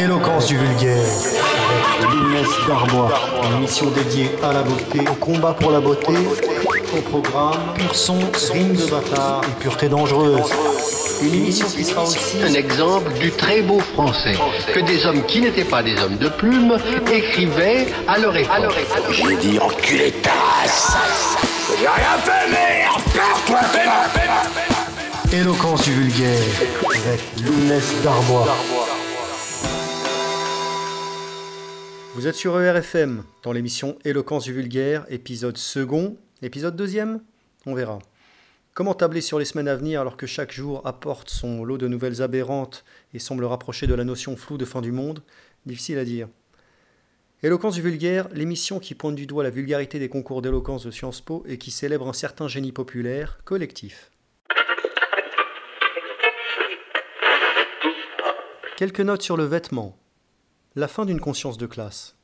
Éloquence du vulgaire. Avec Lounès Darbois. Une émission dédiée à la beauté, au combat pour la beauté, au programme, pur son, rime de bâtard et pureté dangereuse. Une émission qui sera aussi un exemple du très beau français que des hommes qui n'étaient pas des hommes de plume écrivaient à leur époque. J'ai dit enculé ta. J'ai rien fait, merde Perds-toi, Éloquence du vulgaire. Avec Lounès Darbois. Vous êtes sur ERFM dans l'émission Éloquence du vulgaire, épisode second, épisode deuxième On verra. Comment tabler sur les semaines à venir alors que chaque jour apporte son lot de nouvelles aberrantes et semble rapprocher de la notion floue de fin du monde? Difficile à dire. Éloquence du vulgaire, l'émission qui pointe du doigt la vulgarité des concours d'éloquence de Sciences Po et qui célèbre un certain génie populaire collectif. Quelques notes sur le vêtement. La fin d'une conscience de classe.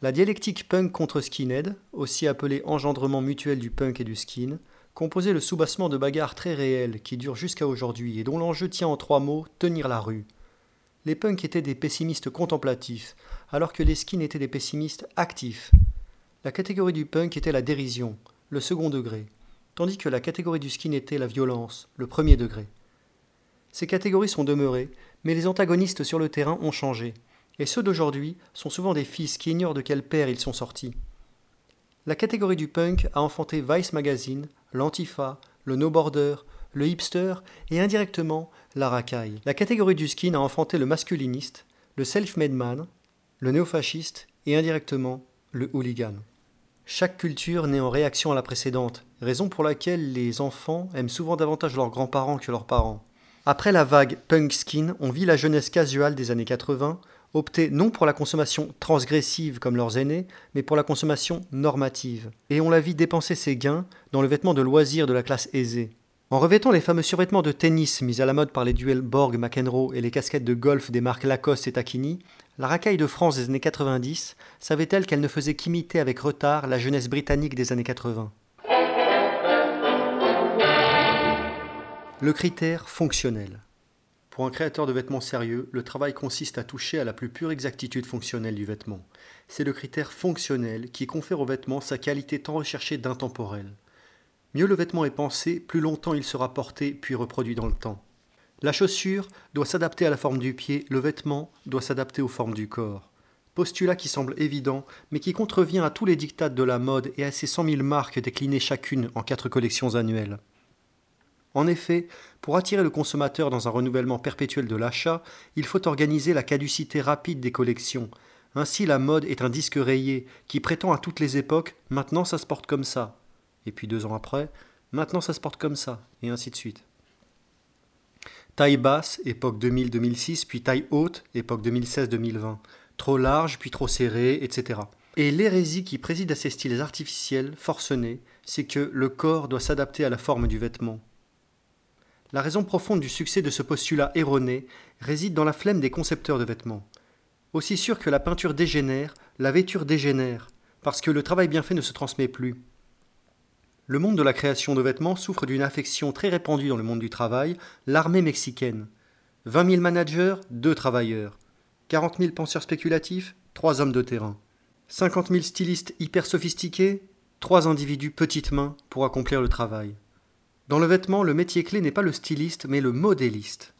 La dialectique punk contre skinhead, aussi appelée engendrement mutuel du punk et du skin, composait le soubassement de bagarres très réelles qui durent jusqu'à aujourd'hui et dont l'enjeu tient en trois mots tenir la rue. Les punks étaient des pessimistes contemplatifs, alors que les skins étaient des pessimistes actifs. La catégorie du punk était la dérision, le second degré, tandis que la catégorie du skin était la violence, le premier degré. Ces catégories sont demeurées, mais les antagonistes sur le terrain ont changé, et ceux d'aujourd'hui sont souvent des fils qui ignorent de quel père ils sont sortis. La catégorie du punk a enfanté Vice Magazine, l'antifa, le no-border, le hipster et indirectement la racaille. La catégorie du skin a enfanté le masculiniste, le self-made man, le néofasciste et indirectement le hooligan. Chaque culture naît en réaction à la précédente, raison pour laquelle les enfants aiment souvent davantage leurs grands-parents que leurs parents. Après la vague punk skin, on vit la jeunesse casuale des années 80 opter non pour la consommation transgressive comme leurs aînés, mais pour la consommation normative. Et on la vit dépenser ses gains dans le vêtement de loisir de la classe aisée. En revêtant les fameux survêtements de tennis mis à la mode par les duels Borg, McEnroe et les casquettes de golf des marques Lacoste et Tacchini, la racaille de France des années 90 savait-elle qu'elle ne faisait qu'imiter avec retard la jeunesse britannique des années 80 Le critère fonctionnel. Pour un créateur de vêtements sérieux, le travail consiste à toucher à la plus pure exactitude fonctionnelle du vêtement. C'est le critère fonctionnel qui confère au vêtement sa qualité tant recherchée d'intemporel. Mieux le vêtement est pensé, plus longtemps il sera porté puis reproduit dans le temps. La chaussure doit s'adapter à la forme du pied, le vêtement doit s'adapter aux formes du corps. Postulat qui semble évident, mais qui contrevient à tous les dictats de la mode et à ses cent mille marques déclinées chacune en quatre collections annuelles. En effet, pour attirer le consommateur dans un renouvellement perpétuel de l'achat, il faut organiser la caducité rapide des collections. Ainsi, la mode est un disque rayé qui prétend à toutes les époques maintenant ça se porte comme ça. Et puis deux ans après, maintenant ça se porte comme ça, et ainsi de suite. Taille basse, époque 2000-2006, puis taille haute, époque 2016-2020. Trop large, puis trop serré, etc. Et l'hérésie qui préside à ces styles artificiels, forcenés, c'est que le corps doit s'adapter à la forme du vêtement. La raison profonde du succès de ce postulat erroné réside dans la flemme des concepteurs de vêtements. Aussi sûr que la peinture dégénère, la vêture dégénère, parce que le travail bien fait ne se transmet plus. Le monde de la création de vêtements souffre d'une affection très répandue dans le monde du travail, l'armée mexicaine. 20 000 managers, 2 travailleurs. 40 000 penseurs spéculatifs, 3 hommes de terrain. 50 000 stylistes hyper sophistiqués, 3 individus petites mains pour accomplir le travail. Dans le vêtement, le métier clé n'est pas le styliste, mais le modéliste.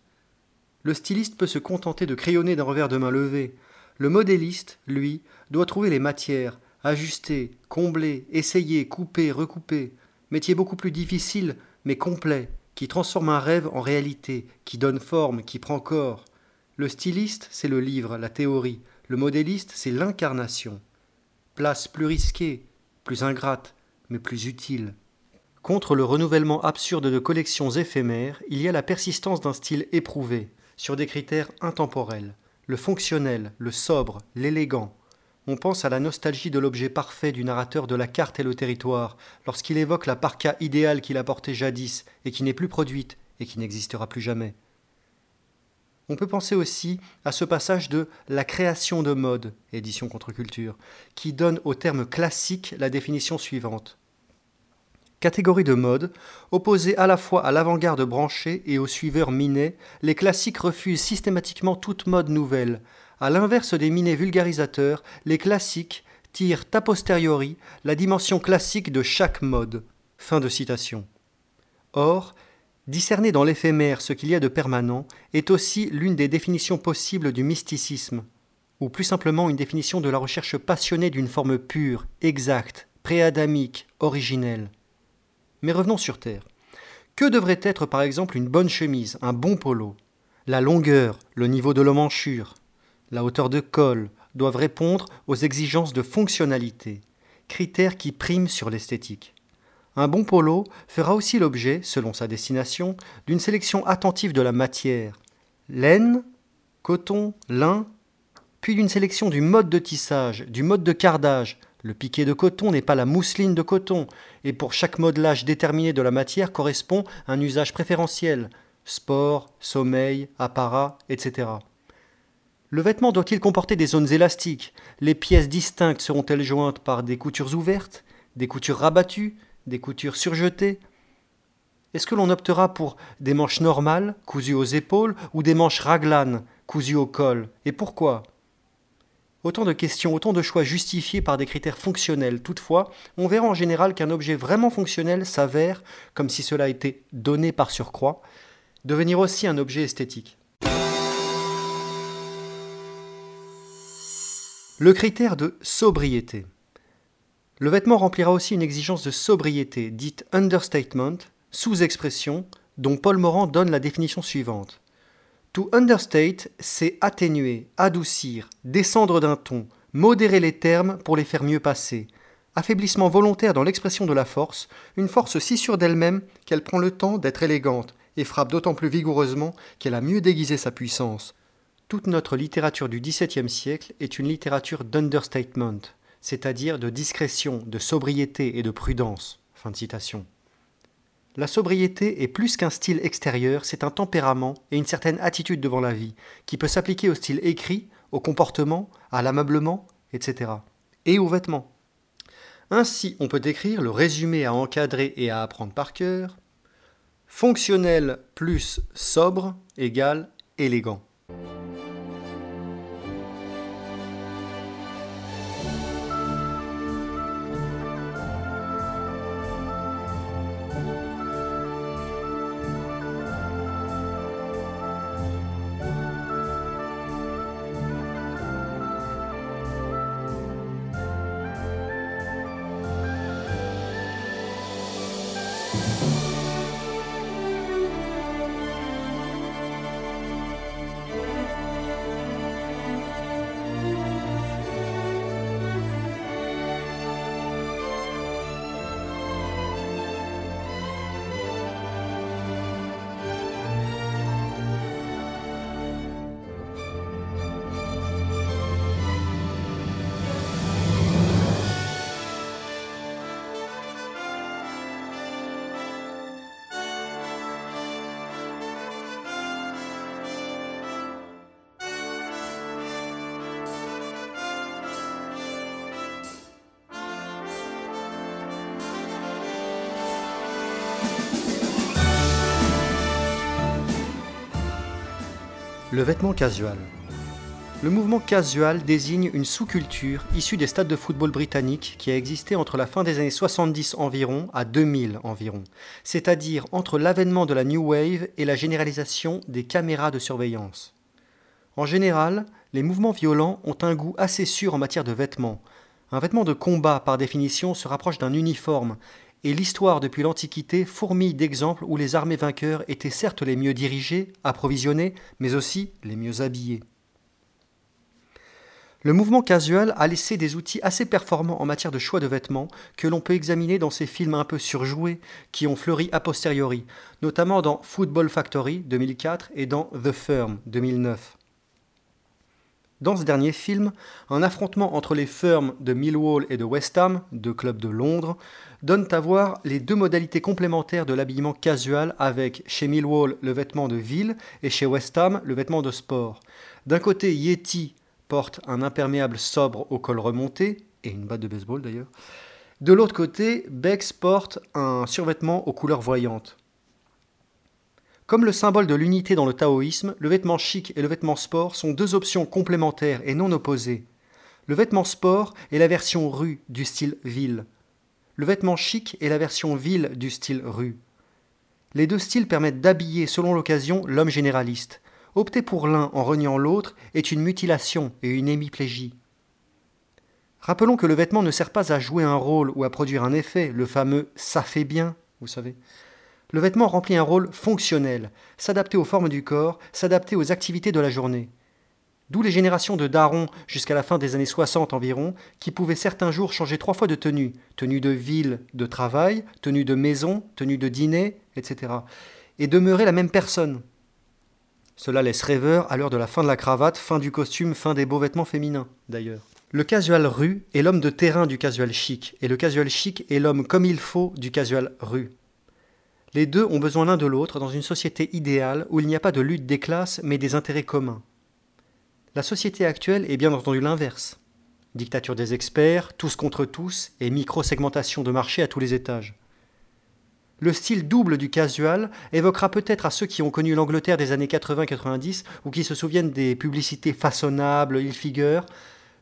Le styliste peut se contenter de crayonner d'un revers de main levé. Le modéliste, lui, doit trouver les matières, ajuster, combler, essayer, couper, recouper. Métier beaucoup plus difficile, mais complet, qui transforme un rêve en réalité, qui donne forme, qui prend corps. Le styliste, c'est le livre, la théorie. Le modéliste, c'est l'incarnation. Place plus risquée, plus ingrate, mais plus utile. Contre le renouvellement absurde de collections éphémères, il y a la persistance d'un style éprouvé, sur des critères intemporels, le fonctionnel, le sobre, l'élégant. On pense à la nostalgie de l'objet parfait du narrateur de la carte et le territoire, lorsqu'il évoque la parka idéale qu'il a portée jadis et qui n'est plus produite et qui n'existera plus jamais. On peut penser aussi à ce passage de La création de mode, édition contre-culture, qui donne au terme classique la définition suivante Catégorie de mode, opposée à la fois à l'avant-garde branchée et aux suiveurs minés, les classiques refusent systématiquement toute mode nouvelle, À l'inverse des minés vulgarisateurs, les classiques tirent a posteriori la dimension classique de chaque mode. Or, discerner dans l'éphémère ce qu'il y a de permanent est aussi l'une des définitions possibles du mysticisme, ou plus simplement une définition de la recherche passionnée d'une forme pure, exacte, préadamique, originelle. Mais revenons sur Terre. Que devrait être par exemple une bonne chemise, un bon polo? La longueur, le niveau de l'emmanchure, la hauteur de col doivent répondre aux exigences de fonctionnalité, critères qui priment sur l'esthétique. Un bon polo fera aussi l'objet, selon sa destination, d'une sélection attentive de la matière laine, coton, lin, puis d'une sélection du mode de tissage, du mode de cardage, le piqué de coton n'est pas la mousseline de coton, et pour chaque modelage déterminé de la matière correspond un usage préférentiel sport, sommeil, apparat, etc. Le vêtement doit-il comporter des zones élastiques? Les pièces distinctes seront-elles jointes par des coutures ouvertes, des coutures rabattues, des coutures surjetées? Est-ce que l'on optera pour des manches normales, cousues aux épaules, ou des manches raglanes, cousues au col? Et pourquoi? Autant de questions, autant de choix justifiés par des critères fonctionnels. Toutefois, on verra en général qu'un objet vraiment fonctionnel s'avère, comme si cela était donné par surcroît, devenir aussi un objet esthétique. Le critère de sobriété. Le vêtement remplira aussi une exigence de sobriété, dite understatement, sous-expression, dont Paul Morand donne la définition suivante. To understate, c'est atténuer, adoucir, descendre d'un ton, modérer les termes pour les faire mieux passer. Affaiblissement volontaire dans l'expression de la force, une force si sûre d'elle-même qu'elle prend le temps d'être élégante et frappe d'autant plus vigoureusement qu'elle a mieux déguisé sa puissance. Toute notre littérature du XVIIe siècle est une littérature d'understatement, c'est-à-dire de discrétion, de sobriété et de prudence. La sobriété est plus qu'un style extérieur, c'est un tempérament et une certaine attitude devant la vie, qui peut s'appliquer au style écrit, au comportement, à l'ameublement, etc. Et aux vêtements. Ainsi, on peut écrire le résumé à encadrer et à apprendre par cœur. Fonctionnel plus sobre égale élégant. Le vêtement casual. Le mouvement casual désigne une sous-culture issue des stades de football britanniques qui a existé entre la fin des années 70 environ à 2000 environ, c'est-à-dire entre l'avènement de la New Wave et la généralisation des caméras de surveillance. En général, les mouvements violents ont un goût assez sûr en matière de vêtements. Un vêtement de combat, par définition, se rapproche d'un uniforme et l'histoire depuis l'Antiquité fourmille d'exemples où les armées vainqueurs étaient certes les mieux dirigées, approvisionnées, mais aussi les mieux habillées. Le mouvement casual a laissé des outils assez performants en matière de choix de vêtements que l'on peut examiner dans ces films un peu surjoués qui ont fleuri a posteriori, notamment dans Football Factory 2004 et dans The Firm 2009. Dans ce dernier film, un affrontement entre les firmes de Millwall et de West Ham, deux clubs de Londres, donne à voir les deux modalités complémentaires de l'habillement casual avec chez Millwall le vêtement de ville et chez West Ham le vêtement de sport. D'un côté, Yeti porte un imperméable sobre au col remonté, et une batte de baseball d'ailleurs. De l'autre côté, Bex porte un survêtement aux couleurs voyantes. Comme le symbole de l'unité dans le taoïsme, le vêtement chic et le vêtement sport sont deux options complémentaires et non opposées. Le vêtement sport est la version rue du style ville. Le vêtement chic est la version ville du style rue. Les deux styles permettent d'habiller selon l'occasion l'homme généraliste. Opter pour l'un en reniant l'autre est une mutilation et une hémiplégie. Rappelons que le vêtement ne sert pas à jouer un rôle ou à produire un effet, le fameux ça fait bien, vous savez. Le vêtement remplit un rôle fonctionnel, s'adapter aux formes du corps, s'adapter aux activités de la journée. D'où les générations de darons jusqu'à la fin des années 60 environ, qui pouvaient certains jours changer trois fois de tenue, tenue de ville, de travail, tenue de maison, tenue de dîner, etc. Et demeurer la même personne. Cela laisse rêveur à l'heure de la fin de la cravate, fin du costume, fin des beaux vêtements féminins, d'ailleurs. Le casual rue est l'homme de terrain du casual chic, et le casual chic est l'homme comme il faut du casual rue. Les deux ont besoin l'un de l'autre dans une société idéale où il n'y a pas de lutte des classes mais des intérêts communs. La société actuelle est bien entendu l'inverse. Dictature des experts, tous contre tous, et micro-segmentation de marché à tous les étages. Le style double du casual évoquera peut-être à ceux qui ont connu l'Angleterre des années 80-90 ou qui se souviennent des publicités façonnables, il figure,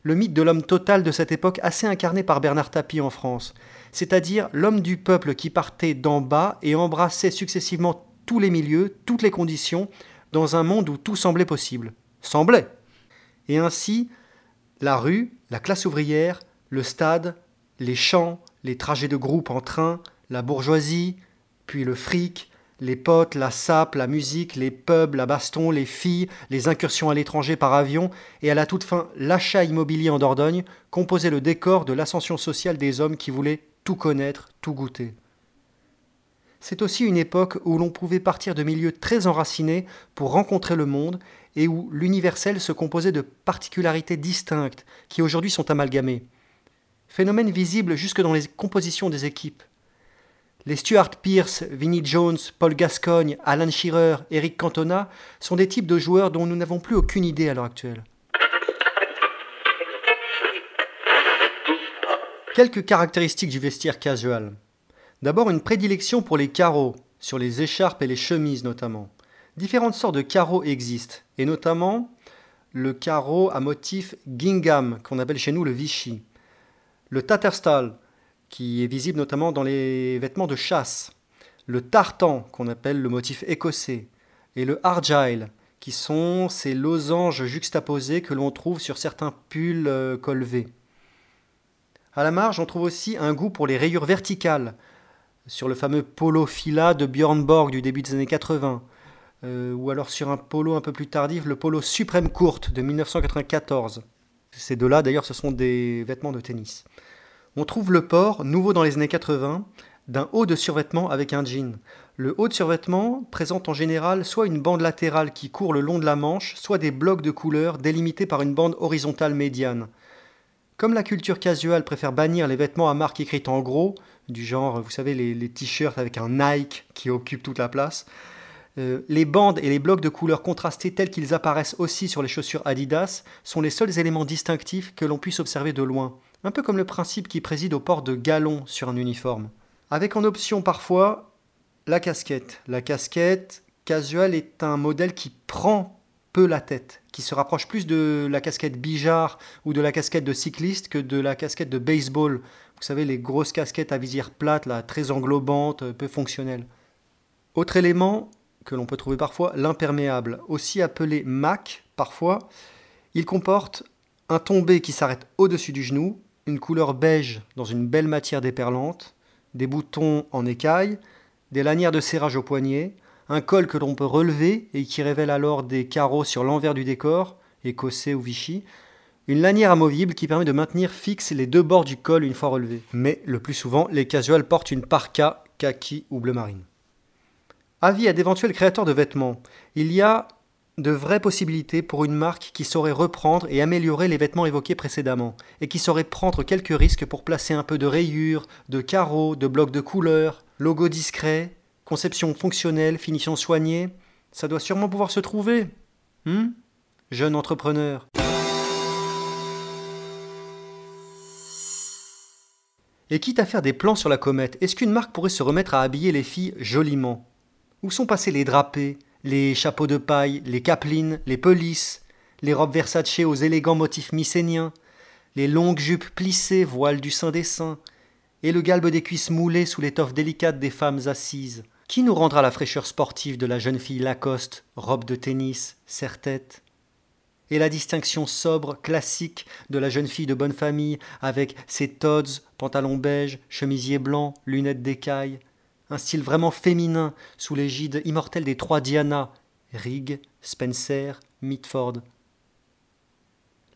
le mythe de l'homme total de cette époque assez incarné par Bernard Tapie en France, c'est-à-dire l'homme du peuple qui partait d'en bas et embrassait successivement tous les milieux, toutes les conditions, dans un monde où tout semblait possible. Semblait. Et ainsi, la rue, la classe ouvrière, le stade, les champs, les trajets de groupe en train, la bourgeoisie, puis le fric, les potes, la sape, la musique, les pubs, la baston, les filles, les incursions à l'étranger par avion, et à la toute fin l'achat immobilier en Dordogne, composaient le décor de l'ascension sociale des hommes qui voulaient tout connaître, tout goûter. C'est aussi une époque où l'on pouvait partir de milieux très enracinés pour rencontrer le monde et où l'universel se composait de particularités distinctes qui aujourd'hui sont amalgamées. Phénomène visible jusque dans les compositions des équipes. Les Stuart Pierce, Vinnie Jones, Paul Gascogne, Alan Shearer, Eric Cantona sont des types de joueurs dont nous n'avons plus aucune idée à l'heure actuelle. Quelques caractéristiques du vestiaire casual. D'abord une prédilection pour les carreaux, sur les écharpes et les chemises notamment. Différentes sortes de carreaux existent, et notamment le carreau à motif gingham, qu'on appelle chez nous le Vichy. Le Tatterstal, qui est visible notamment dans les vêtements de chasse, le tartan, qu'on appelle le motif écossais, et le argyle, qui sont ces losanges juxtaposés que l'on trouve sur certains pulls euh, colvés. À la marge, on trouve aussi un goût pour les rayures verticales, sur le fameux polo fila de Björn Borg du début des années 80, euh, ou alors sur un polo un peu plus tardif, le polo suprême courte de 1994. Ces deux-là, d'ailleurs, ce sont des vêtements de tennis. On trouve le port, nouveau dans les années 80, d'un haut de survêtement avec un jean. Le haut de survêtement présente en général soit une bande latérale qui court le long de la manche, soit des blocs de couleurs délimités par une bande horizontale médiane. Comme la culture casual préfère bannir les vêtements à marque écrite en gros, du genre, vous savez, les, t-shirts avec un Nike qui occupe toute la place, euh, les bandes et les blocs de couleurs contrastés tels qu'ils apparaissent aussi sur les chaussures Adidas sont les seuls éléments distinctifs que l'on puisse observer de loin un peu comme le principe qui préside au port de galon sur un uniforme. Avec en option parfois la casquette. La casquette casual est un modèle qui prend peu la tête, qui se rapproche plus de la casquette bijard ou de la casquette de cycliste que de la casquette de baseball. Vous savez, les grosses casquettes à visière plate, très englobantes, peu fonctionnelles. Autre élément que l'on peut trouver parfois, l'imperméable, aussi appelé MAC parfois, il comporte un tombé qui s'arrête au-dessus du genou une couleur beige dans une belle matière déperlante, des boutons en écaille, des lanières de serrage au poignet, un col que l'on peut relever et qui révèle alors des carreaux sur l'envers du décor, écossais ou Vichy, une lanière amovible qui permet de maintenir fixes les deux bords du col une fois relevés. Mais le plus souvent, les casuals portent une parka, kaki ou bleu marine. Avis à d'éventuels créateurs de vêtements. Il y a de vraies possibilités pour une marque qui saurait reprendre et améliorer les vêtements évoqués précédemment, et qui saurait prendre quelques risques pour placer un peu de rayures, de carreaux, de blocs de couleurs, logo discret, conception fonctionnelle, finition soignée. Ça doit sûrement pouvoir se trouver. Hum Jeune entrepreneur. Et quitte à faire des plans sur la comète, est-ce qu'une marque pourrait se remettre à habiller les filles joliment? Où sont passés les drapés, les chapeaux de paille, les capelines, les pelisses, les robes Versace aux élégants motifs mycéniens, les longues jupes plissées, voiles du sein des seins, et le galbe des cuisses moulées sous l'étoffe délicate des femmes assises? Qui nous rendra la fraîcheur sportive de la jeune fille Lacoste, robe de tennis, serre-tête? Et la distinction sobre, classique de la jeune fille de bonne famille, avec ses tods, pantalons beige, chemisier blanc, lunettes d'écaille, un style vraiment féminin sous l'égide immortelle des trois Diana, Rigg, Spencer, Mitford.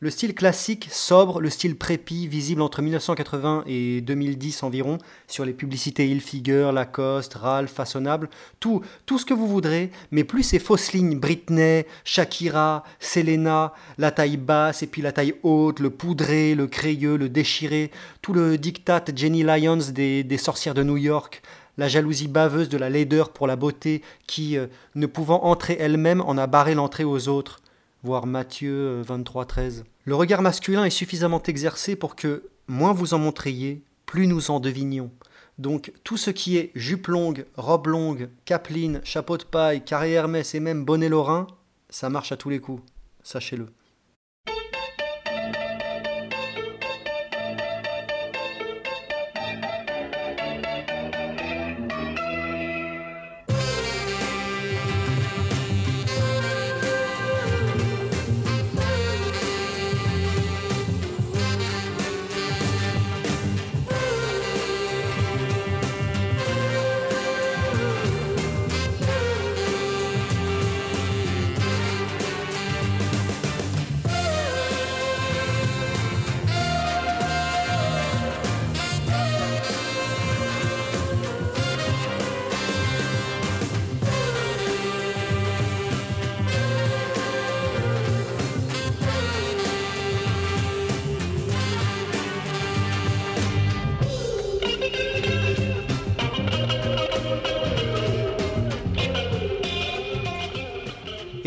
Le style classique, sobre, le style prépi, visible entre 1980 et 2010 environ, sur les publicités Hilfiger, Lacoste, Ralph, Façonnable, tout, tout ce que vous voudrez, mais plus ces fausses lignes Britney, Shakira, Selena, la taille basse et puis la taille haute, le poudré, le crayeux, le déchiré, tout le diktat Jenny Lyons des, sorcières de New York, la jalousie baveuse de la laideur pour la beauté qui, euh, ne pouvant entrer elle-même, en a barré l'entrée aux autres voir Matthieu 23, euh, 13. Le regard masculin est suffisamment exercé pour que, moins vous en montriez, plus nous en devinions. Donc tout ce qui est jupe longue, robe longue, capeline, chapeau de paille, carré Hermès et même bonnet lorrain, ça marche à tous les coups, sachez-le.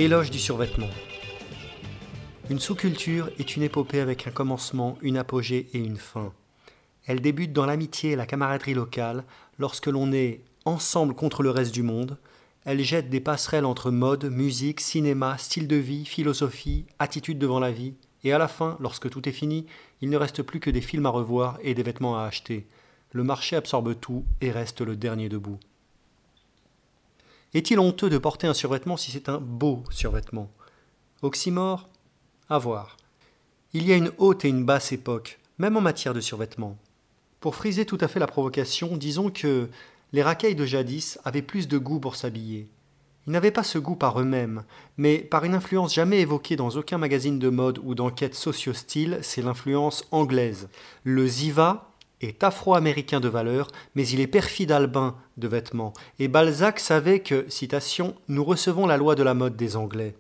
Éloge du survêtement. Une sous-culture est une épopée avec un commencement, une apogée et une fin. Elle débute dans l'amitié et la camaraderie locale, lorsque l'on est ensemble contre le reste du monde. Elle jette des passerelles entre mode, musique, cinéma, style de vie, philosophie, attitude devant la vie, et à la fin, lorsque tout est fini, il ne reste plus que des films à revoir et des vêtements à acheter. Le marché absorbe tout et reste le dernier debout. Est-il honteux de porter un survêtement si c'est un beau survêtement? Oxymore À voir. Il y a une haute et une basse époque, même en matière de survêtement. Pour friser tout à fait la provocation, disons que les racailles de jadis avaient plus de goût pour s'habiller. Ils n'avaient pas ce goût par eux-mêmes, mais par une influence jamais évoquée dans aucun magazine de mode ou d'enquête socio-style, c'est l'influence anglaise. Le ziva, est afro-américain de valeur, mais il est perfide albin de vêtements. Et Balzac savait que, citation, nous recevons la loi de la mode des Anglais.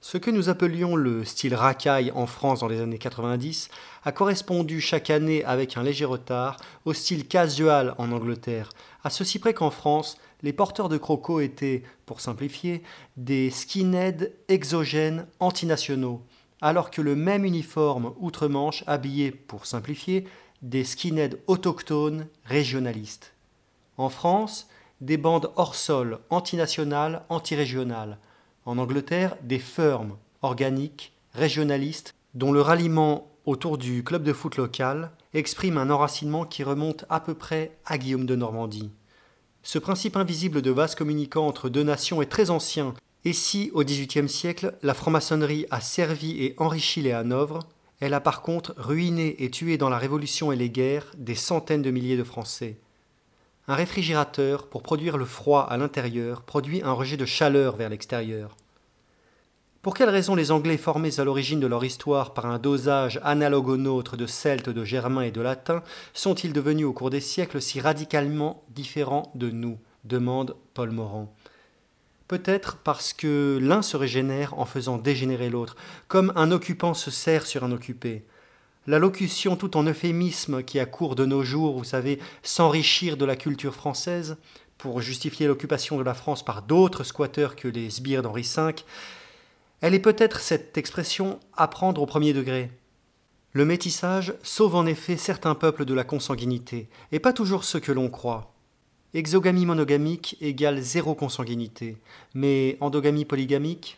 Ce que nous appelions le style racaille en France dans les années 90 a correspondu chaque année avec un léger retard au style casual en Angleterre, à ceci près qu'en France, les porteurs de crocos étaient, pour simplifier, des skinheads exogènes antinationaux, alors que le même uniforme outre-Manche habillé, pour simplifier, des skinheads autochtones régionalistes. En France, des bandes hors sol, antinationales, antirégionales. En Angleterre, des firmes organiques, régionalistes, dont le ralliement autour du club de foot local exprime un enracinement qui remonte à peu près à Guillaume de Normandie. Ce principe invisible de vase communicant entre deux nations est très ancien, et si, au XVIIIe siècle, la franc-maçonnerie a servi et enrichi les Hanovres, elle a par contre ruiné et tué dans la Révolution et les guerres des centaines de milliers de Français. Un réfrigérateur, pour produire le froid à l'intérieur, produit un rejet de chaleur vers l'extérieur. Pour quelles raisons les Anglais formés à l'origine de leur histoire par un dosage analogue au nôtre de Celtes, de Germains et de Latins sont-ils devenus au cours des siècles si radicalement différents de nous? demande Paul Morand. Peut-être parce que l'un se régénère en faisant dégénérer l'autre, comme un occupant se sert sur un occupé. La locution tout en euphémisme qui a cours de nos jours, vous savez, s'enrichir de la culture française, pour justifier l'occupation de la France par d'autres squatteurs que les sbires d'Henri V, elle est peut-être cette expression à prendre au premier degré. Le métissage sauve en effet certains peuples de la consanguinité, et pas toujours ceux que l'on croit. Exogamie monogamique égale zéro consanguinité, mais endogamie polygamique,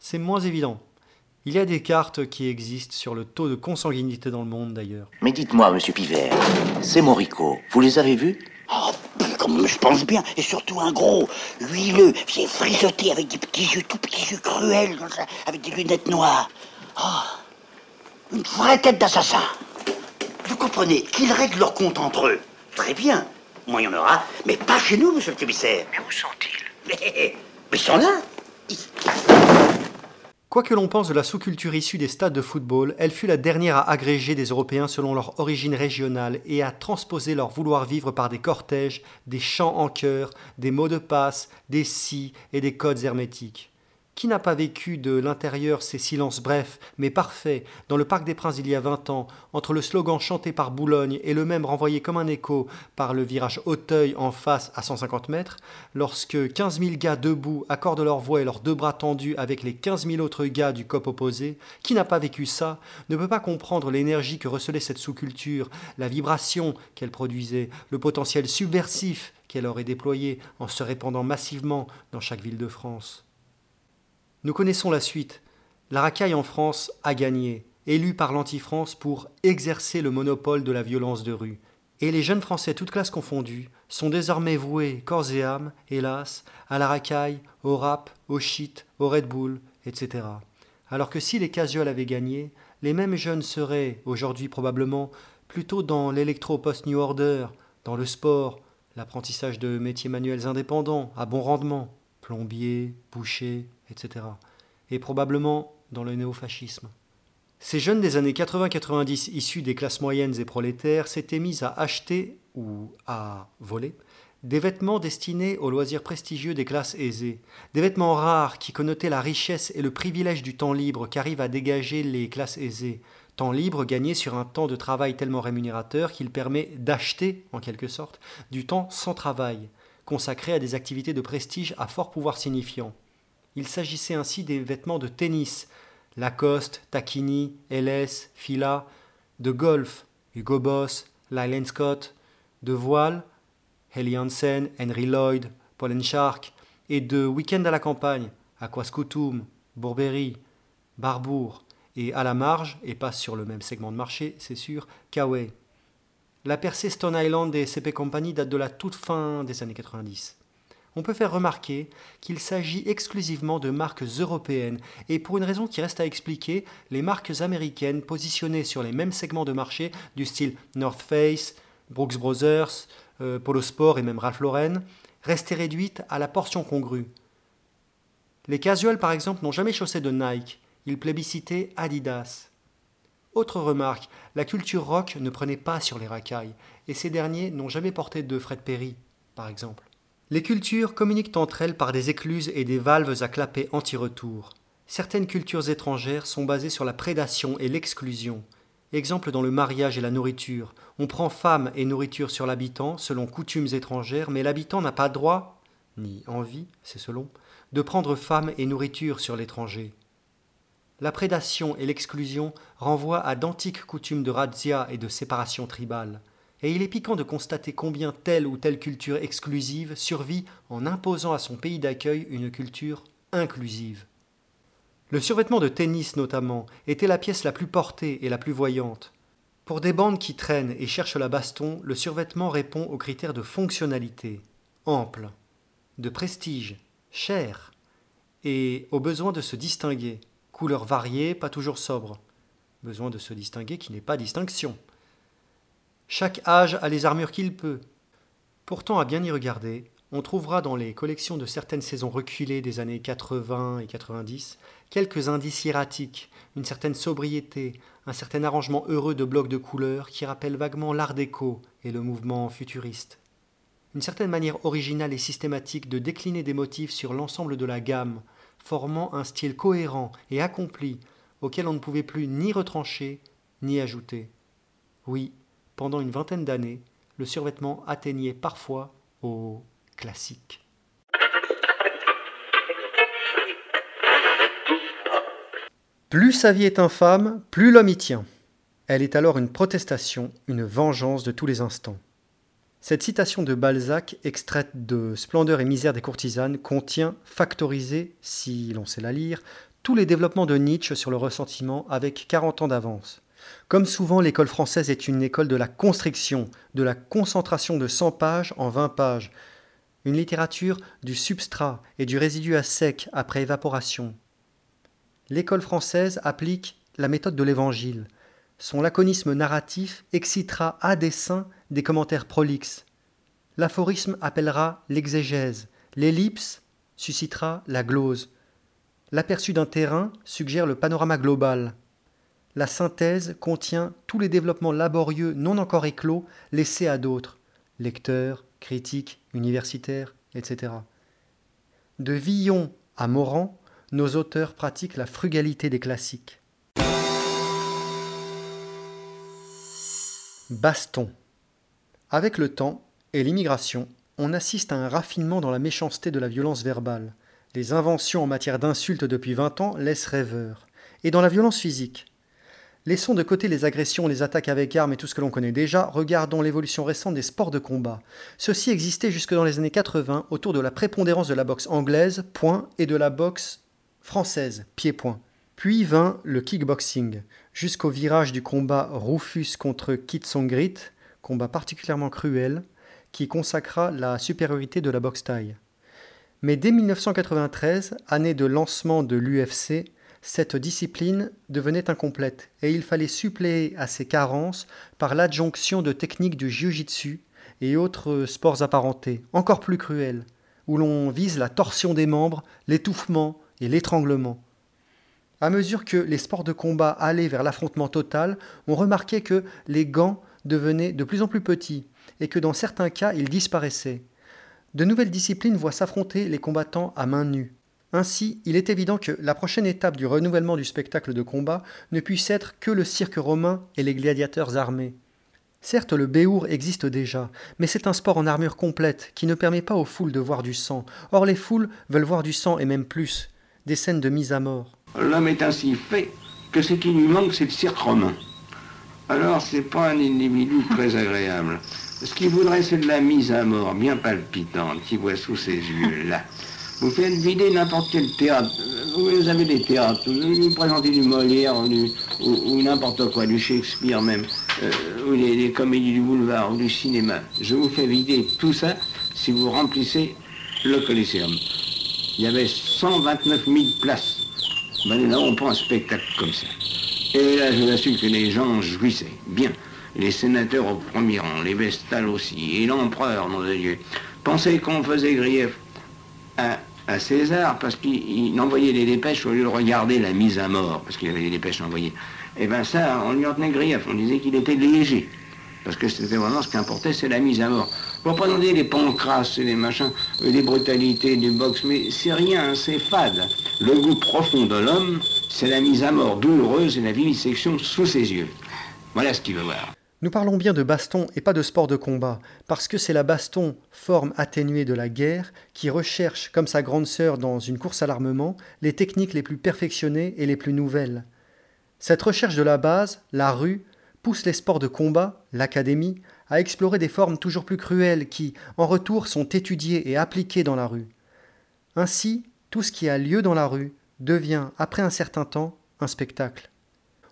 c'est moins évident. Il y a des cartes qui existent sur le taux de consanguinité dans le monde d'ailleurs. Mais dites-moi, monsieur Pivert, ces moricots, vous les avez vus? Oh, comme je pense bien, et surtout un gros, huileux, c'est frisotté avec des petits yeux, tout petits yeux cruels, comme ça, avec des lunettes noires. Oh, une vraie tête d'assassin. Vous comprenez qu'ils règlent leur compte entre eux. Très bien. Moi, il y en aura, mais pas chez nous, monsieur le commissaire. Mais où sont-ils? Mais, mais ils sont là. Quoi que l'on pense de la sous-culture issue des stades de football, elle fut la dernière à agréger des Européens selon leur origine régionale et à transposer leur vouloir vivre par des cortèges, des chants en chœur, des mots de passe, des si et des codes hermétiques. Qui n'a pas vécu de l'intérieur ces silences brefs, mais parfaits, dans le Parc des Princes il y a vingt ans, entre le slogan chanté par Boulogne et le même renvoyé comme un écho par le virage Auteuil en face à 150 mètres, lorsque 15 000 gars debout accordent leur voix et leurs deux bras tendus avec les 15 000 autres gars du COP opposé, qui n'a pas vécu ça, ne peut pas comprendre l'énergie que recelait cette sous-culture, la vibration qu'elle produisait, le potentiel subversif qu'elle aurait déployé en se répandant massivement dans chaque ville de France. Nous connaissons la suite. La racaille en France a gagné, élu par l'anti-France pour exercer le monopole de la violence de rue. Et les jeunes Français, toutes classes confondues, sont désormais voués, corps et âme, hélas, à la racaille, au rap, au shit, au Red Bull, etc. Alors que si les casuals avaient gagné, les mêmes jeunes seraient, aujourd'hui probablement, plutôt dans l'électro post-New Order, dans le sport, l'apprentissage de métiers manuels indépendants, à bon rendement, plombier, boucher, etc. Et probablement dans le néofascisme. Ces jeunes des années 80-90 issus des classes moyennes et prolétaires s'étaient mis à acheter ou à voler des vêtements destinés aux loisirs prestigieux des classes aisées, des vêtements rares qui connotaient la richesse et le privilège du temps libre qu'arrivent à dégager les classes aisées, temps libre gagné sur un temps de travail tellement rémunérateur qu'il permet d'acheter, en quelque sorte, du temps sans travail, consacré à des activités de prestige à fort pouvoir signifiant. Il s'agissait ainsi des vêtements de tennis, Lacoste, Tacchini, LS, Fila, de golf, Hugo Boss, Lyland Scott, de voile, Helly Hansen, Henry Lloyd, Paul Shark, et de week-end à la campagne, Aquascutum, Bourberry, Barbour, et à la marge, et pas sur le même segment de marché, c'est sûr, Kawaii. La percée Stone Island et CP Company date de la toute fin des années 90 on peut faire remarquer qu'il s'agit exclusivement de marques européennes, et pour une raison qui reste à expliquer, les marques américaines positionnées sur les mêmes segments de marché du style North Face, Brooks Brothers, euh, Polo Sport et même Ralph Lauren, restaient réduites à la portion congrue. Les casuals par exemple n'ont jamais chaussé de Nike, ils plébiscitaient Adidas. Autre remarque, la culture rock ne prenait pas sur les racailles, et ces derniers n'ont jamais porté de Fred Perry, par exemple. Les cultures communiquent entre elles par des écluses et des valves à clapet anti-retour. Certaines cultures étrangères sont basées sur la prédation et l'exclusion. Exemple dans le mariage et la nourriture. On prend femme et nourriture sur l'habitant selon coutumes étrangères, mais l'habitant n'a pas droit, ni envie, c'est selon, de prendre femme et nourriture sur l'étranger. La prédation et l'exclusion renvoient à d'antiques coutumes de razzia et de séparation tribale et il est piquant de constater combien telle ou telle culture exclusive survit en imposant à son pays d'accueil une culture inclusive. Le survêtement de tennis notamment était la pièce la plus portée et la plus voyante. Pour des bandes qui traînent et cherchent la baston, le survêtement répond aux critères de fonctionnalité, ample, de prestige, cher, et au besoin de se distinguer, couleur variée, pas toujours sobre, besoin de se distinguer qui n'est pas distinction. Chaque âge a les armures qu'il peut. Pourtant, à bien y regarder, on trouvera dans les collections de certaines saisons reculées des années 80 et 90 quelques indices hiératiques, une certaine sobriété, un certain arrangement heureux de blocs de couleurs qui rappellent vaguement l'art déco et le mouvement futuriste. Une certaine manière originale et systématique de décliner des motifs sur l'ensemble de la gamme, formant un style cohérent et accompli auquel on ne pouvait plus ni retrancher ni ajouter. Oui, pendant une vingtaine d'années, le survêtement atteignait parfois au classique. Plus sa vie est infâme, plus l'homme y tient. Elle est alors une protestation, une vengeance de tous les instants. Cette citation de Balzac, extraite de Splendeur et misère des courtisanes, contient, factorisé, si l'on sait la lire, tous les développements de Nietzsche sur le ressentiment avec 40 ans d'avance. Comme souvent, l'école française est une école de la constriction, de la concentration de 100 pages en 20 pages, une littérature du substrat et du résidu à sec après évaporation. L'école française applique la méthode de l'évangile. Son laconisme narratif excitera à dessein des commentaires prolixes. L'aphorisme appellera l'exégèse, l'ellipse suscitera la glose. L'aperçu d'un terrain suggère le panorama global. La synthèse contient tous les développements laborieux non encore éclos laissés à d'autres, lecteurs, critiques, universitaires, etc. De Villon à Morand, nos auteurs pratiquent la frugalité des classiques. Baston. Avec le temps et l'immigration, on assiste à un raffinement dans la méchanceté de la violence verbale. Les inventions en matière d'insultes depuis 20 ans laissent rêveur. Et dans la violence physique, Laissons de côté les agressions, les attaques avec armes et tout ce que l'on connaît déjà, regardons l'évolution récente des sports de combat. Ceux-ci existaient jusque dans les années 80 autour de la prépondérance de la boxe anglaise, point, et de la boxe française, pied-point. Puis vint le kickboxing, jusqu'au virage du combat Rufus contre Kit Songrit, combat particulièrement cruel, qui consacra la supériorité de la boxe taille. Mais dès 1993, année de lancement de l'UFC, cette discipline devenait incomplète et il fallait suppléer à ses carences par l'adjonction de techniques du jiu-jitsu et autres sports apparentés, encore plus cruels, où l'on vise la torsion des membres, l'étouffement et l'étranglement. À mesure que les sports de combat allaient vers l'affrontement total, on remarquait que les gants devenaient de plus en plus petits et que dans certains cas ils disparaissaient. De nouvelles disciplines voient s'affronter les combattants à main nue. Ainsi, il est évident que la prochaine étape du renouvellement du spectacle de combat ne puisse être que le cirque romain et les gladiateurs armés. Certes, le béour existe déjà, mais c'est un sport en armure complète qui ne permet pas aux foules de voir du sang. Or, les foules veulent voir du sang et même plus, des scènes de mise à mort. L'homme est ainsi fait que ce qui lui manque, c'est le cirque romain. Alors, c'est pas un individu très agréable. Ce qu'il voudrait, c'est de la mise à mort bien palpitante qui voit sous ses yeux là. Vous faites vider n'importe quel théâtre. Vous avez des théâtres. Vous présentez du Molière ou, n'importe quoi, du Shakespeare même, euh, ou les, comédies du boulevard ou du cinéma. Je vous fais vider tout ça si vous remplissez le Coliseum. Il y avait 129 000 places. Nous n'avons pas un spectacle comme ça. Et là, je vous assure que les gens jouissaient. Bien. Les sénateurs au premier rang, les vestales aussi, et l'empereur, mon Dieu. Pensez qu'on faisait grief à, César parce qu'il envoyait des dépêches au lieu de regarder la mise à mort, parce qu'il avait des dépêches envoyées. Et eh bien ça, on lui en tenait grief, on disait qu'il était léger. Parce que c'était vraiment ce qui importait, c'est la mise à mort. Vous reprenez les pancras et les machins, euh, les brutalités du boxe, mais c'est rien, c'est fade. Le goût profond de l'homme, c'est la mise à mort douloureuse et la vivisection sous ses yeux. Voilà ce qu'il veut voir. Nous parlons bien de baston et pas de sport de combat, parce que c'est la baston, forme atténuée de la guerre, qui recherche, comme sa grande sœur dans une course à l'armement, les techniques les plus perfectionnées et les plus nouvelles. Cette recherche de la base, la rue, pousse les sports de combat, l'académie, à explorer des formes toujours plus cruelles qui, en retour, sont étudiées et appliquées dans la rue. Ainsi, tout ce qui a lieu dans la rue devient, après un certain temps, un spectacle.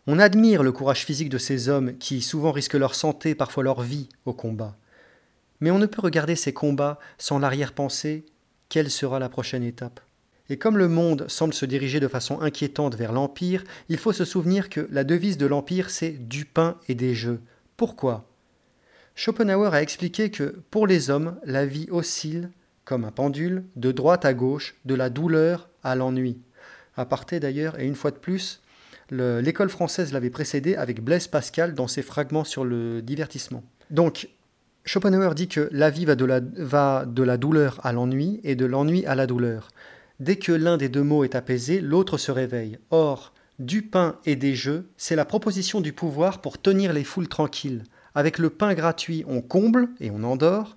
On admire le courage physique de ces hommes qui souvent risquent leur santé, parfois leur vie, au combat. Mais on ne peut regarder ces combats sans l'arrière-pensée quelle sera la prochaine étape? Et comme le monde semble se diriger de façon inquiétante vers l'Empire, il faut se souvenir que la devise de l'Empire, c'est du pain et des jeux. Pourquoi? Schopenhauer a expliqué que, pour les hommes, la vie oscille, comme un pendule, de droite à gauche, de la douleur à l'ennui. Aparté d'ailleurs, et une fois de plus, L'école française l'avait précédé avec Blaise Pascal dans ses fragments sur le divertissement. Donc, Schopenhauer dit que la vie va de la, va de la douleur à l'ennui et de l'ennui à la douleur. Dès que l'un des deux mots est apaisé, l'autre se réveille. Or, du pain et des jeux, c'est la proposition du pouvoir pour tenir les foules tranquilles. Avec le pain gratuit, on comble et on endort.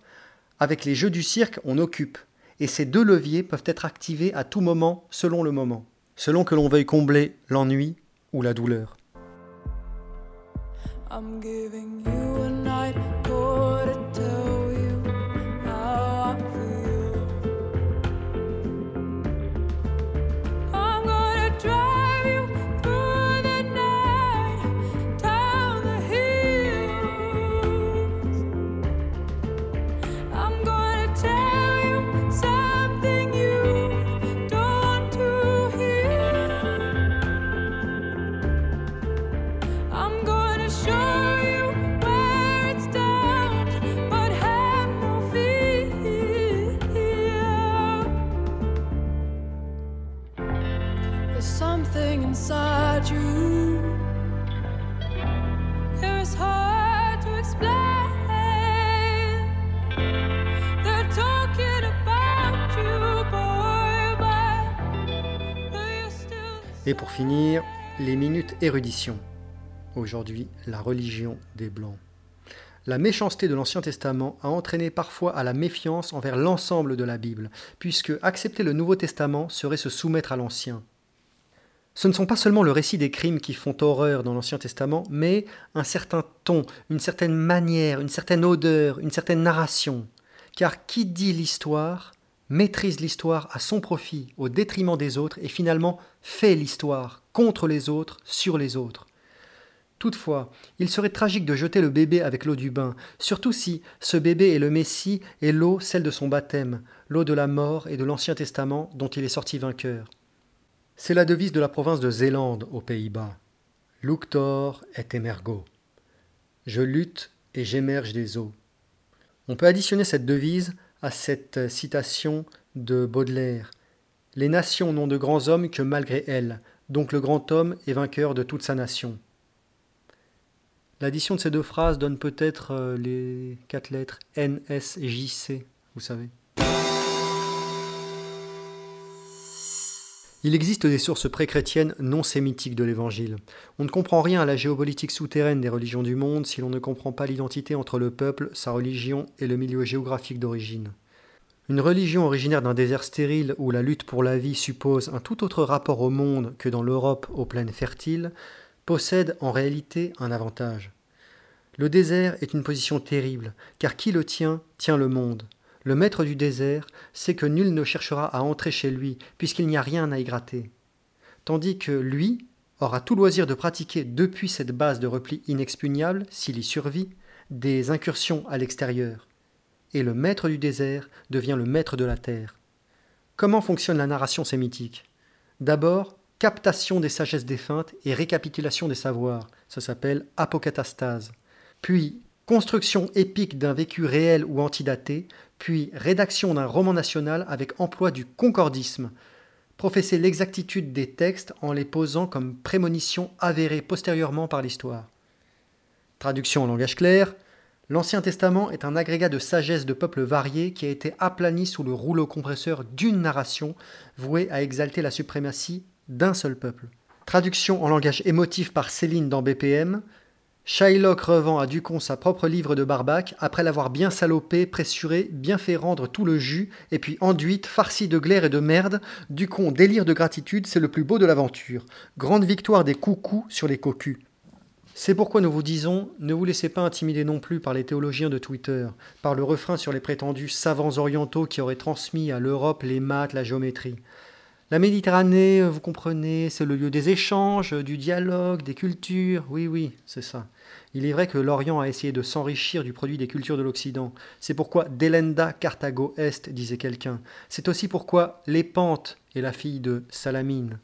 Avec les jeux du cirque, on occupe. Et ces deux leviers peuvent être activés à tout moment, selon le moment. Selon que l'on veuille combler l'ennui ou la douleur. Et pour finir, les minutes érudition. Aujourd'hui, la religion des Blancs. La méchanceté de l'Ancien Testament a entraîné parfois à la méfiance envers l'ensemble de la Bible, puisque accepter le Nouveau Testament serait se soumettre à l'Ancien. Ce ne sont pas seulement le récit des crimes qui font horreur dans l'Ancien Testament, mais un certain ton, une certaine manière, une certaine odeur, une certaine narration. Car qui dit l'histoire maîtrise l'histoire à son profit, au détriment des autres, et finalement fait l'histoire contre les autres, sur les autres. Toutefois, il serait tragique de jeter le bébé avec l'eau du bain, surtout si ce bébé est le Messie et l'eau celle de son baptême, l'eau de la mort et de l'Ancien Testament dont il est sorti vainqueur. C'est la devise de la province de Zélande aux Pays-Bas. Luctor et emergo. Je lutte et j'émerge des eaux. On peut additionner cette devise à cette citation de Baudelaire. Les nations n'ont de grands hommes que malgré elles, donc le grand homme est vainqueur de toute sa nation. L'addition de ces deux phrases donne peut-être euh, les quatre lettres NSJC, vous savez. Il existe des sources pré-chrétiennes non sémitiques de l'Évangile. On ne comprend rien à la géopolitique souterraine des religions du monde si l'on ne comprend pas l'identité entre le peuple, sa religion et le milieu géographique d'origine. Une religion originaire d'un désert stérile où la lutte pour la vie suppose un tout autre rapport au monde que dans l'Europe aux plaines fertiles, possède en réalité un avantage. Le désert est une position terrible, car qui le tient, tient le monde. Le maître du désert sait que nul ne cherchera à entrer chez lui, puisqu'il n'y a rien à y gratter. Tandis que lui aura tout loisir de pratiquer depuis cette base de repli inexpugnable, s'il y survit, des incursions à l'extérieur. Et le maître du désert devient le maître de la terre. Comment fonctionne la narration sémitique? D'abord, captation des sagesses défuntes et récapitulation des savoirs. Ça s'appelle apocatastase. Puis, construction épique d'un vécu réel ou antidaté, puis rédaction d'un roman national avec emploi du concordisme, professer l'exactitude des textes en les posant comme prémonitions avérées postérieurement par l'histoire. Traduction en langage clair, l'Ancien Testament est un agrégat de sagesse de peuples variés qui a été aplani sous le rouleau compresseur d'une narration vouée à exalter la suprématie d'un seul peuple. Traduction en langage émotif par Céline dans BPM, Shylock revend à Ducon sa propre livre de barbac après l'avoir bien salopé, pressuré, bien fait rendre tout le jus, et puis enduite, farci de glaire et de merde. Ducon délire de gratitude, c'est le plus beau de l'aventure. Grande victoire des coucous sur les cocus. C'est pourquoi nous vous disons, ne vous laissez pas intimider non plus par les théologiens de Twitter, par le refrain sur les prétendus savants orientaux qui auraient transmis à l'Europe les maths, la géométrie. La Méditerranée, vous comprenez, c'est le lieu des échanges, du dialogue, des cultures. Oui, oui, c'est ça. Il est vrai que l'Orient a essayé de s'enrichir du produit des cultures de l'Occident. C'est pourquoi Delenda Carthago Est, disait quelqu'un. C'est aussi pourquoi Lépante est la fille de Salamine.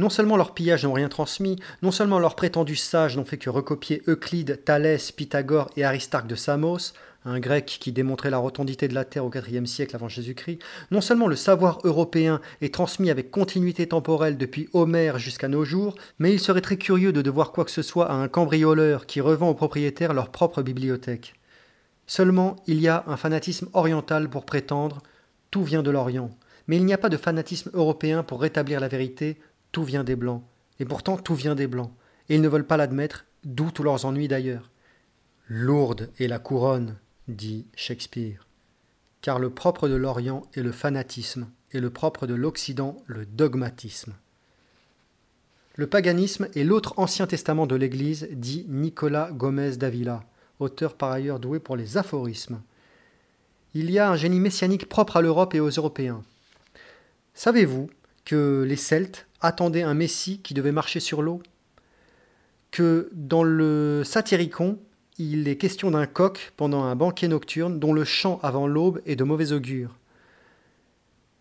Non seulement leurs pillages n'ont rien transmis, non seulement leurs prétendus sages n'ont fait que recopier Euclide, Thalès, Pythagore et Aristarque de Samos, un grec qui démontrait la rotondité de la Terre au IVe siècle avant Jésus-Christ, non seulement le savoir européen est transmis avec continuité temporelle depuis Homère jusqu'à nos jours, mais il serait très curieux de devoir quoi que ce soit à un cambrioleur qui revend aux propriétaires leur propre bibliothèque. Seulement, il y a un fanatisme oriental pour prétendre tout vient de l'Orient, mais il n'y a pas de fanatisme européen pour rétablir la vérité tout vient des Blancs, et pourtant tout vient des Blancs, et ils ne veulent pas l'admettre, d'où tous leurs ennuis d'ailleurs. Lourde est la couronne dit Shakespeare. Car le propre de l'Orient est le fanatisme, et le propre de l'Occident le dogmatisme. Le paganisme est l'autre ancien testament de l'Église, dit Nicolas Gomez d'Avila, auteur par ailleurs doué pour les aphorismes. Il y a un génie messianique propre à l'Europe et aux Européens. Savez-vous que les Celtes attendaient un Messie qui devait marcher sur l'eau? Que dans le Satyricon, il est question d'un coq pendant un banquet nocturne dont le chant avant l'aube est de mauvais augure.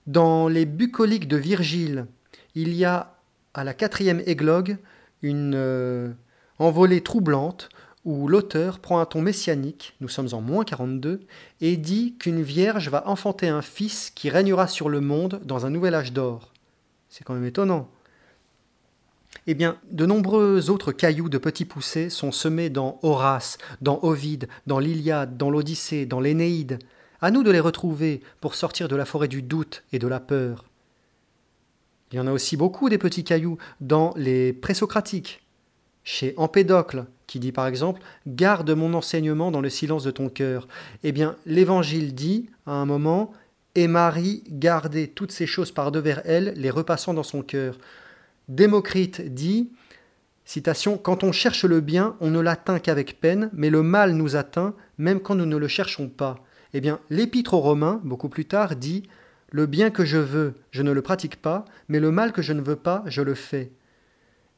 Dans les bucoliques de Virgile, il y a à la quatrième églogue une euh, envolée troublante, où l'auteur prend un ton messianique, nous sommes en moins 42, et dit qu'une vierge va enfanter un fils qui régnera sur le monde dans un nouvel âge d'or. C'est quand même étonnant. Eh bien, de nombreux autres cailloux de petits poussés sont semés dans Horace, dans Ovide, dans l'Iliade, dans l'Odyssée, dans l'Énéide. À nous de les retrouver pour sortir de la forêt du doute et de la peur. Il y en a aussi beaucoup des petits cailloux dans les présocratiques. Chez Empédocle, qui dit par exemple Garde mon enseignement dans le silence de ton cœur. Eh bien, l'Évangile dit, à un moment, Et Marie gardait toutes ces choses par devers elle, les repassant dans son cœur. Démocrite dit, citation, Quand on cherche le bien, on ne l'atteint qu'avec peine, mais le mal nous atteint, même quand nous ne le cherchons pas. Eh bien, l'Épître aux Romains, beaucoup plus tard, dit, Le bien que je veux, je ne le pratique pas, mais le mal que je ne veux pas, je le fais.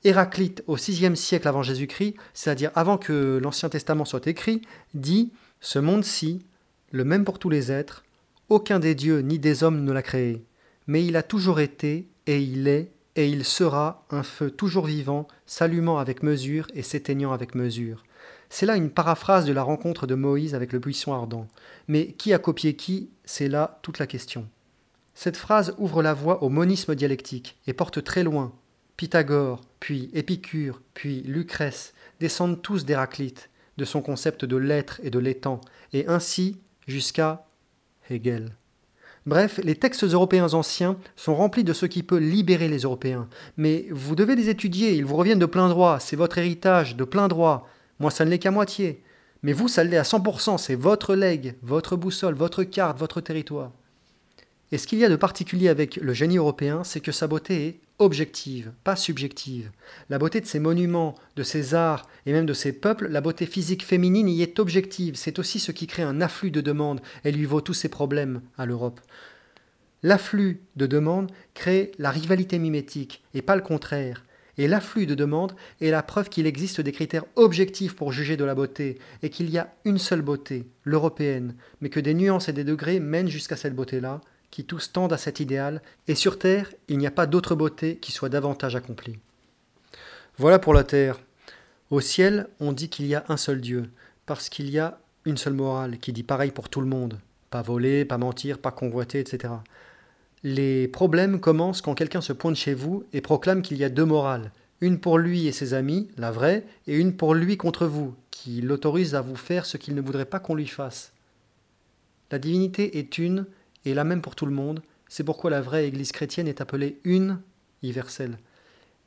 Héraclite, au VIe siècle avant Jésus-Christ, c'est-à-dire avant que l'Ancien Testament soit écrit, dit Ce monde-ci, le même pour tous les êtres, aucun des dieux ni des hommes ne l'a créé, mais il a toujours été, et il est, et il sera un feu toujours vivant, s'allumant avec mesure et s'éteignant avec mesure. C'est là une paraphrase de la rencontre de Moïse avec le buisson ardent. Mais qui a copié qui? C'est là toute la question. Cette phrase ouvre la voie au monisme dialectique et porte très loin. Pythagore, puis Épicure, puis Lucrèce descendent tous d'Héraclite, de son concept de l'être et de l'étang, et ainsi jusqu'à Hegel. Bref, les textes européens anciens sont remplis de ce qui peut libérer les Européens. Mais vous devez les étudier, ils vous reviennent de plein droit, c'est votre héritage, de plein droit. Moi, ça ne l'est qu'à moitié. Mais vous, ça l'est à 100%, c'est votre legs, votre boussole, votre carte, votre territoire. Et ce qu'il y a de particulier avec le génie européen, c'est que sa beauté est objective, pas subjective. La beauté de ses monuments, de ses arts et même de ses peuples, la beauté physique féminine y est objective. C'est aussi ce qui crée un afflux de demandes et lui vaut tous ses problèmes à l'Europe. L'afflux de demandes crée la rivalité mimétique et pas le contraire. Et l'afflux de demandes est la preuve qu'il existe des critères objectifs pour juger de la beauté et qu'il y a une seule beauté, l'européenne, mais que des nuances et des degrés mènent jusqu'à cette beauté-là qui tous tendent à cet idéal, et sur Terre, il n'y a pas d'autre beauté qui soit davantage accomplie. Voilà pour la Terre. Au ciel, on dit qu'il y a un seul Dieu, parce qu'il y a une seule morale qui dit pareil pour tout le monde. Pas voler, pas mentir, pas convoiter, etc. Les problèmes commencent quand quelqu'un se pointe chez vous et proclame qu'il y a deux morales, une pour lui et ses amis, la vraie, et une pour lui contre vous, qui l'autorise à vous faire ce qu'il ne voudrait pas qu'on lui fasse. La divinité est une, et la même pour tout le monde. C'est pourquoi la vraie Église chrétienne est appelée une universelle.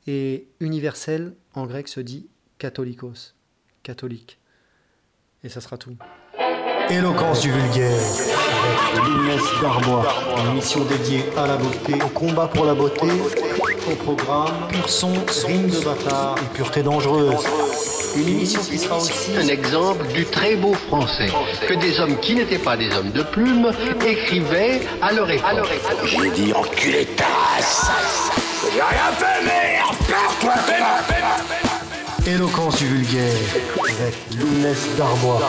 Et universelle, en grec, se dit catholicos, catholique. Et ça sera tout. Éloquence du vulgaire, avec Inès Darbois, une émission dédiée à la beauté, au combat pour la beauté, au programme, pur son, rime de bâtard et pureté dangereuse. Une émission qui sera aussi Un exemple du très beau français que des hommes qui n'étaient pas des hommes de plume écrivaient à leur époque. J'ai dit enculé ta. J'ai rien fait, merde Perds-toi, fais Éloquence du vulgaire, avec Inès Darbois.